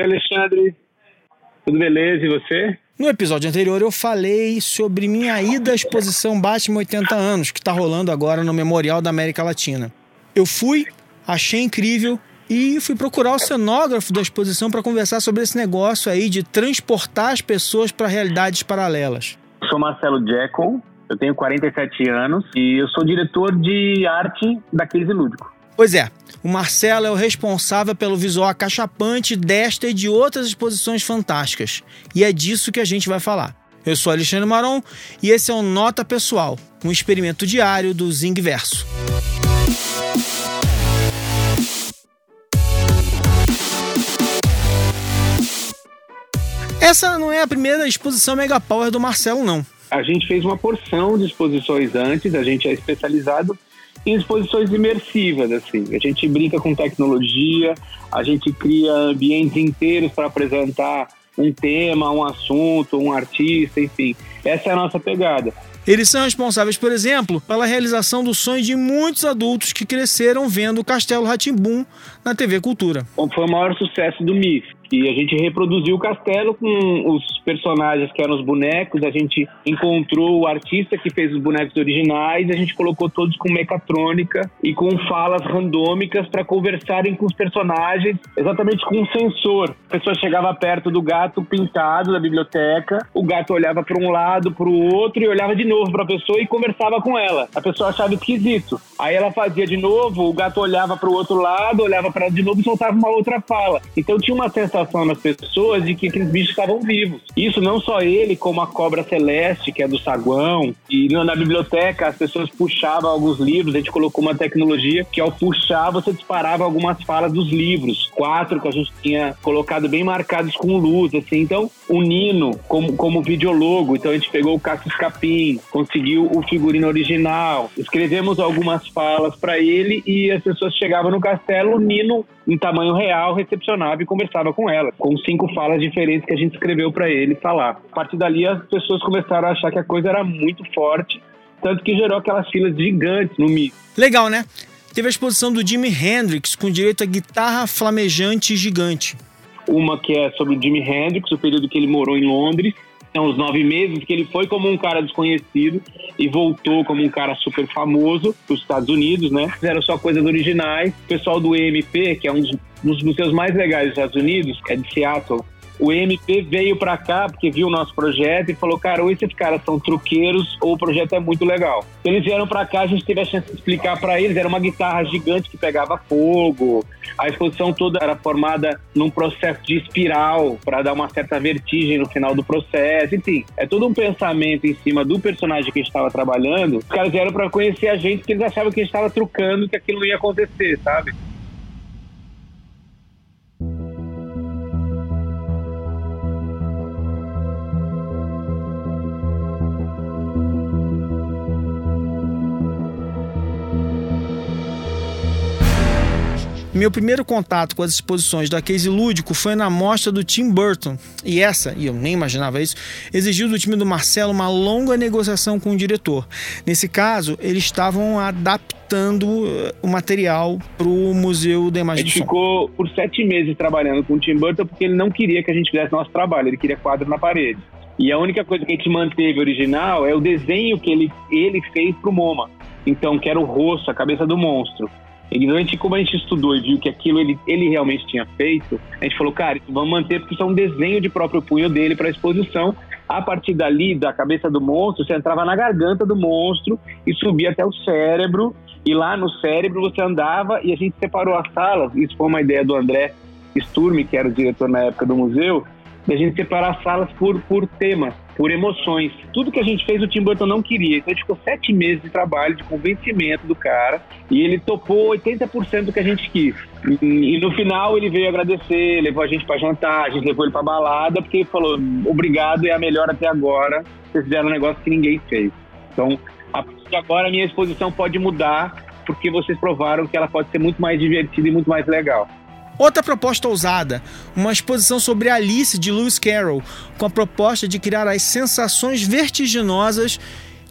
Oi, Alexandre. Tudo beleza? E você? No episódio anterior eu falei sobre minha ida à exposição Batman 80 anos, que está rolando agora no Memorial da América Latina. Eu fui, achei incrível e fui procurar o cenógrafo da exposição para conversar sobre esse negócio aí de transportar as pessoas para realidades paralelas. Eu sou Marcelo Jekyll, eu tenho 47 anos e eu sou diretor de arte da Case Lúdico. Pois é, o Marcelo é o responsável pelo visual acachapante desta e de outras exposições fantásticas. E é disso que a gente vai falar. Eu sou Alexandre Maron e esse é o Nota Pessoal, um experimento diário do Zing Verso. Essa não é a primeira exposição Mega Power do Marcelo, não. A gente fez uma porção de exposições antes, a gente é especializado em exposições imersivas, assim. A gente brinca com tecnologia, a gente cria ambientes inteiros para apresentar um tema, um assunto, um artista, enfim. Essa é a nossa pegada. Eles são responsáveis, por exemplo, pela realização do sonho de muitos adultos que cresceram vendo o Castelo Ratimbum na TV Cultura. Foi o maior sucesso do MIF. E a gente reproduziu o castelo com os personagens que eram os bonecos. A gente encontrou o artista que fez os bonecos originais. A gente colocou todos com mecatrônica e com falas randômicas para conversarem com os personagens, exatamente com um sensor. A pessoa chegava perto do gato pintado da biblioteca, o gato olhava para um lado, para o outro e olhava de novo para a pessoa e conversava com ela. A pessoa achava esquisito. Aí ela fazia de novo, o gato olhava para o outro lado, olhava para de novo e soltava uma outra fala. Então tinha uma sensação sensação nas pessoas de que aqueles bichos estavam vivos. Isso não só ele, como a cobra celeste, que é do saguão. E na biblioteca as pessoas puxavam alguns livros, a gente colocou uma tecnologia que ao puxar você disparava algumas falas dos livros. Quatro que a gente tinha colocado bem marcados com luz, assim. Então, o Nino como, como videologo. Então a gente pegou o Cassius Capim, conseguiu o figurino original, escrevemos algumas falas para ele e as pessoas chegavam no castelo, o Nino em tamanho real recepcionava e conversava com ela, com cinco falas diferentes que a gente escreveu para ele falar. A partir dali, as pessoas começaram a achar que a coisa era muito forte, tanto que gerou aquelas filas gigantes no Mi. Legal, né? Teve a exposição do Jimi Hendrix com direito a guitarra flamejante gigante. Uma que é sobre o Jimi Hendrix, o período que ele morou em Londres, são os nove meses que ele foi como um cara desconhecido e voltou como um cara super famoso para os Estados Unidos, né? Fizeram só coisas originais. O pessoal do EMP, que é um dos museus mais legais dos Estados Unidos, é de Seattle, o MP veio para cá porque viu o nosso projeto e falou, cara, ou esses caras são truqueiros ou o projeto é muito legal. Então, eles vieram para cá, a gente teve a chance de explicar para eles, era uma guitarra gigante que pegava fogo, a exposição toda era formada num processo de espiral para dar uma certa vertigem no final do processo, enfim, é todo um pensamento em cima do personagem que a gente estava trabalhando. Os caras vieram para conhecer a gente porque eles achavam que a gente estava trucando, que aquilo não ia acontecer, sabe? Meu primeiro contato com as exposições da Case Lúdico foi na mostra do Tim Burton. E essa, e eu nem imaginava isso, exigiu do time do Marcelo uma longa negociação com o diretor. Nesse caso, eles estavam adaptando eh, o material para o Museu da Imagem A gente ficou por sete meses trabalhando com o Tim Burton porque ele não queria que a gente fizesse nosso trabalho, ele queria quadro na parede. E a única coisa que a gente manteve original é o desenho que ele, ele fez para o MoMA. Então, que era o rosto, a cabeça do monstro. E como a gente estudou e viu que aquilo ele, ele realmente tinha feito, a gente falou, cara, vamos manter porque isso é um desenho de próprio punho dele para a exposição. A partir dali, da cabeça do monstro, você entrava na garganta do monstro e subia até o cérebro. E lá no cérebro você andava e a gente separou as salas. Isso foi uma ideia do André Sturme, que era o diretor na época do museu, da gente separar as salas por, por temas por emoções. Tudo que a gente fez o Tim Burton não queria. Então a gente ficou sete meses de trabalho, de convencimento do cara, e ele topou 80% do que a gente quis. E, e, no final ele veio agradecer, levou a gente para jantar, a gente levou ele para balada, porque ele falou: obrigado, é a melhor até agora. Vocês fizeram um negócio que ninguém fez. Então, a partir de agora a minha exposição pode mudar, porque vocês provaram que ela pode ser muito mais divertida e muito mais legal. Outra proposta ousada, uma exposição sobre Alice de Lewis Carroll, com a proposta de criar as sensações vertiginosas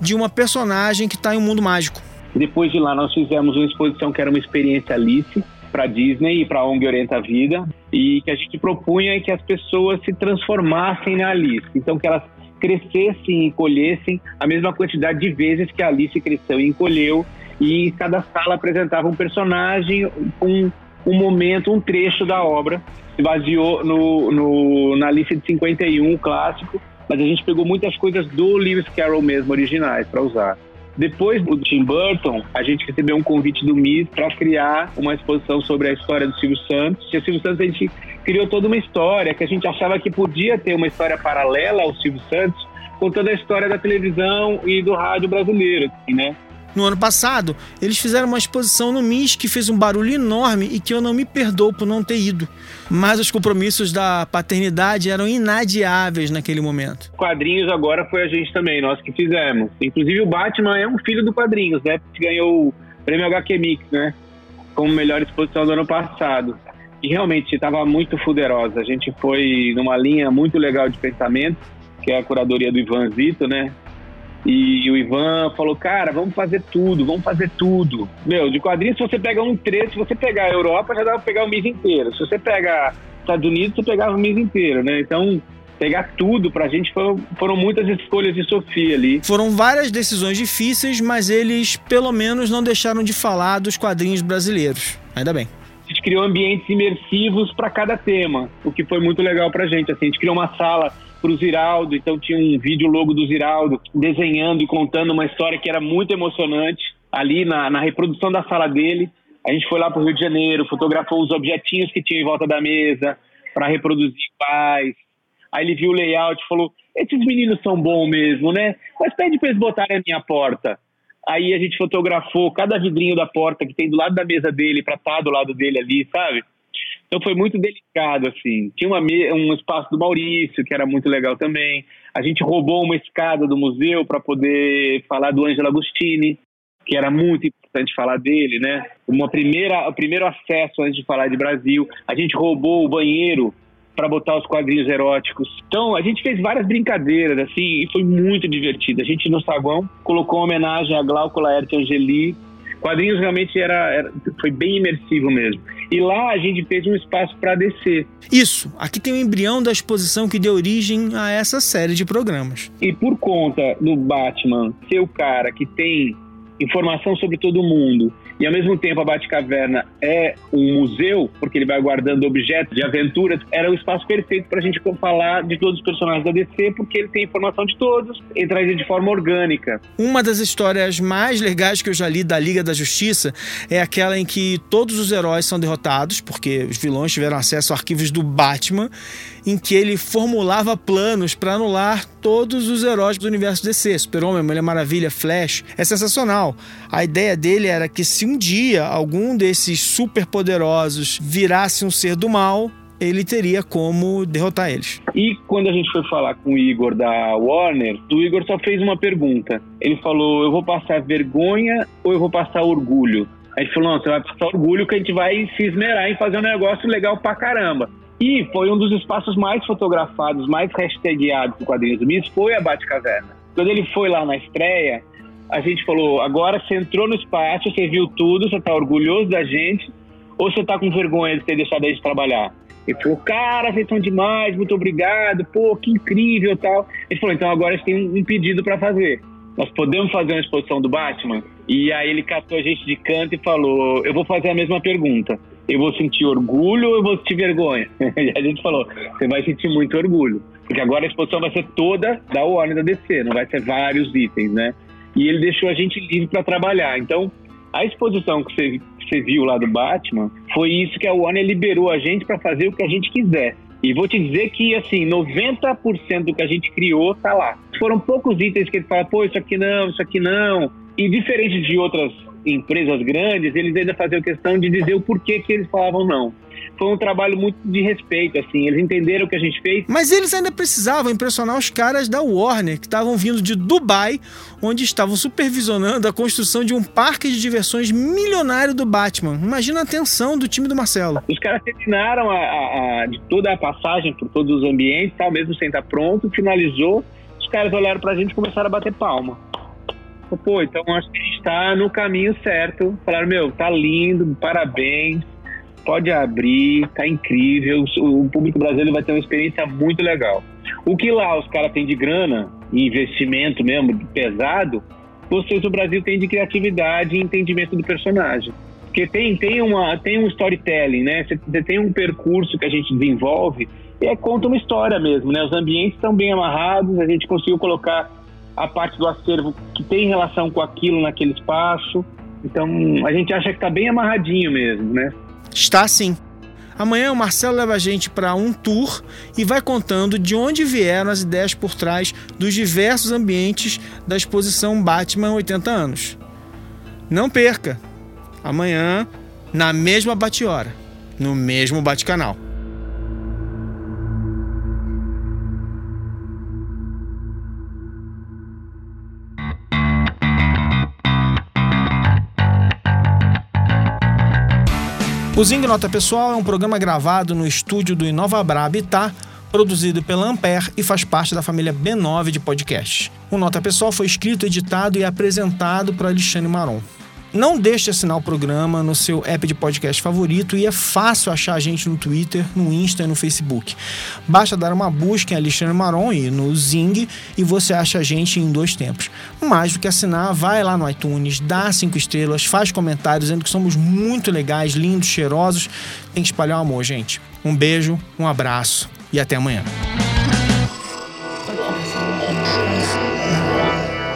de uma personagem que está em um mundo mágico. Depois de lá, nós fizemos uma exposição que era uma experiência Alice, para Disney e para a ONG Orienta a Vida e que a gente propunha que as pessoas se transformassem na Alice, então que elas crescessem e encolhessem a mesma quantidade de vezes que a Alice cresceu e encolheu e cada sala apresentava um personagem com momento, um trecho da obra. Se baseou no, no, na Alice de 51, clássico, mas a gente pegou muitas coisas do Lewis Carroll mesmo, originais, para usar. Depois do Tim Burton, a gente recebeu um convite do MIS para criar uma exposição sobre a história do Silvio Santos. E o Silvio Santos, a gente criou toda uma história que a gente achava que podia ter uma história paralela ao Silvio Santos, contando a história da televisão e do rádio brasileiro, assim, né? No ano passado, eles fizeram uma exposição no MIS que fez um barulho enorme e que eu não me perdoo por não ter ido. Mas os compromissos da paternidade eram inadiáveis naquele momento. Quadrinhos agora foi a gente também, nós que fizemos. Inclusive o Batman é um filho do quadrinhos, né? Que ganhou o prêmio HQ Mix, né? Como melhor exposição do ano passado. E realmente estava muito fuderosa. A gente foi numa linha muito legal de pensamento, que é a curadoria do Ivan Zito, né? E o Ivan falou, cara, vamos fazer tudo, vamos fazer tudo. Meu, de quadrinhos, se você pega um trecho, se você pegar a Europa, já dá pra pegar o mês inteiro. Se você pega Estados Unidos, você pegava o mês inteiro, né? Então, pegar tudo pra gente foram, foram muitas escolhas de Sofia ali. Foram várias decisões difíceis, mas eles pelo menos não deixaram de falar dos quadrinhos brasileiros. Ainda bem. A gente criou ambientes imersivos para cada tema, o que foi muito legal pra gente. Assim, a gente criou uma sala para o Ziraldo, então tinha um vídeo logo do Ziraldo desenhando e contando uma história que era muito emocionante ali na, na reprodução da sala dele. A gente foi lá para o Rio de Janeiro, fotografou os objetinhos que tinha em volta da mesa para reproduzir paz. Aí ele viu o layout e falou: esses meninos são bons mesmo, né? Mas pede para eles botarem a minha porta. Aí a gente fotografou cada vidrinho da porta que tem do lado da mesa dele para estar tá do lado dele ali, sabe? Então foi muito delicado, assim. Tinha uma, um espaço do Maurício, que era muito legal também. A gente roubou uma escada do museu para poder falar do Ângelo Agostini, que era muito importante falar dele, né? Uma primeira, o primeiro acesso antes de falar de Brasil. A gente roubou o banheiro para botar os quadrinhos eróticos. Então, a gente fez várias brincadeiras, assim, e foi muito divertido. A gente, no saguão, colocou uma homenagem a Glauco Laerte Angeli, Quadrinhos realmente era, era, foi bem imersivo mesmo. E lá a gente fez um espaço para descer. Isso, aqui tem o embrião da exposição que deu origem a essa série de programas. E por conta do Batman ser o cara que tem informação sobre todo mundo e ao mesmo tempo a Batcaverna é um museu, porque ele vai guardando objetos de aventuras, era o espaço perfeito para a gente falar de todos os personagens da DC, porque ele tem informação de todos e traz de forma orgânica. Uma das histórias mais legais que eu já li da Liga da Justiça é aquela em que todos os heróis são derrotados, porque os vilões tiveram acesso a arquivos do Batman, em que ele formulava planos para anular todos os heróis do universo DC, Super-Homem, Mulher Maravilha, Flash. É sensacional. A ideia dele era que se um dia algum desses superpoderosos virasse um ser do mal, ele teria como derrotar eles. E quando a gente foi falar com o Igor da Warner, o Igor só fez uma pergunta. Ele falou: Eu vou passar vergonha ou eu vou passar orgulho? A gente falou: Não, você vai passar orgulho que a gente vai se esmerar em fazer um negócio legal pra caramba. E foi um dos espaços mais fotografados, mais hashtagueados do Quadrinhos do Miss, foi a Batcaverna. Quando ele foi lá na estreia, a gente falou, agora você entrou no espaço, você viu tudo, você tá orgulhoso da gente, ou você tá com vergonha de ter deixado a gente trabalhar? Ele falou, cara, vocês são demais, muito obrigado, pô, que incrível tal. Ele falou, então agora a gente tem um pedido para fazer. Nós podemos fazer uma exposição do Batman? E aí ele catou a gente de canto e falou, eu vou fazer a mesma pergunta eu vou sentir orgulho ou eu vou sentir vergonha? E a gente falou, você vai sentir muito orgulho. Porque agora a exposição vai ser toda da Warner da DC, não vai ser vários itens, né? E ele deixou a gente livre para trabalhar. Então, a exposição que você, que você viu lá do Batman foi isso que a Warner liberou a gente para fazer o que a gente quiser. E vou te dizer que, assim, 90% do que a gente criou tá lá. Foram poucos itens que ele fala, pô, isso aqui não, isso aqui não. E diferente de outras empresas grandes, eles ainda faziam questão de dizer o porquê que eles falavam não. Foi um trabalho muito de respeito, assim, eles entenderam o que a gente fez. Mas eles ainda precisavam impressionar os caras da Warner, que estavam vindo de Dubai, onde estavam supervisionando a construção de um parque de diversões milionário do Batman. Imagina a atenção do time do Marcelo. Os caras terminaram a, a, a, de toda a passagem por todos os ambientes, tal, mesmo sem estar pronto, finalizou, os caras olharam pra gente e começaram a bater palma. Pô, então acho que a gente tá no caminho certo. Falaram, meu, tá lindo, parabéns. pode abrir, tá incrível. O público brasileiro vai ter uma experiência muito legal. O que lá os caras têm de grana investimento mesmo pesado, vocês o Brasil tem de criatividade e entendimento do personagem. Porque tem, tem, uma, tem um storytelling, né? Você tem um percurso que a gente desenvolve e é, conta uma história mesmo, né? Os ambientes estão bem amarrados, a gente conseguiu colocar a parte do acervo que tem relação com aquilo naquele espaço. Então, a gente acha que está bem amarradinho mesmo, né? Está sim. Amanhã o Marcelo leva a gente para um tour e vai contando de onde vieram as ideias por trás dos diversos ambientes da exposição Batman 80 anos. Não perca! Amanhã, na mesma bate-hora, no mesmo bate-canal. O Zing Nota Pessoal é um programa gravado no estúdio do Inovabra Habitat, produzido pela Ampere e faz parte da família B9 de podcasts. O Nota Pessoal foi escrito, editado e apresentado por Alexandre Maron. Não deixe de assinar o programa no seu app de podcast favorito e é fácil achar a gente no Twitter, no Insta e no Facebook. Basta dar uma busca em Alexandre Maron e no Zing e você acha a gente em dois tempos. Mais do que assinar, vai lá no iTunes, dá cinco estrelas, faz comentários dizendo que somos muito legais, lindos, cheirosos. Tem que espalhar o amor, gente. Um beijo, um abraço e até amanhã.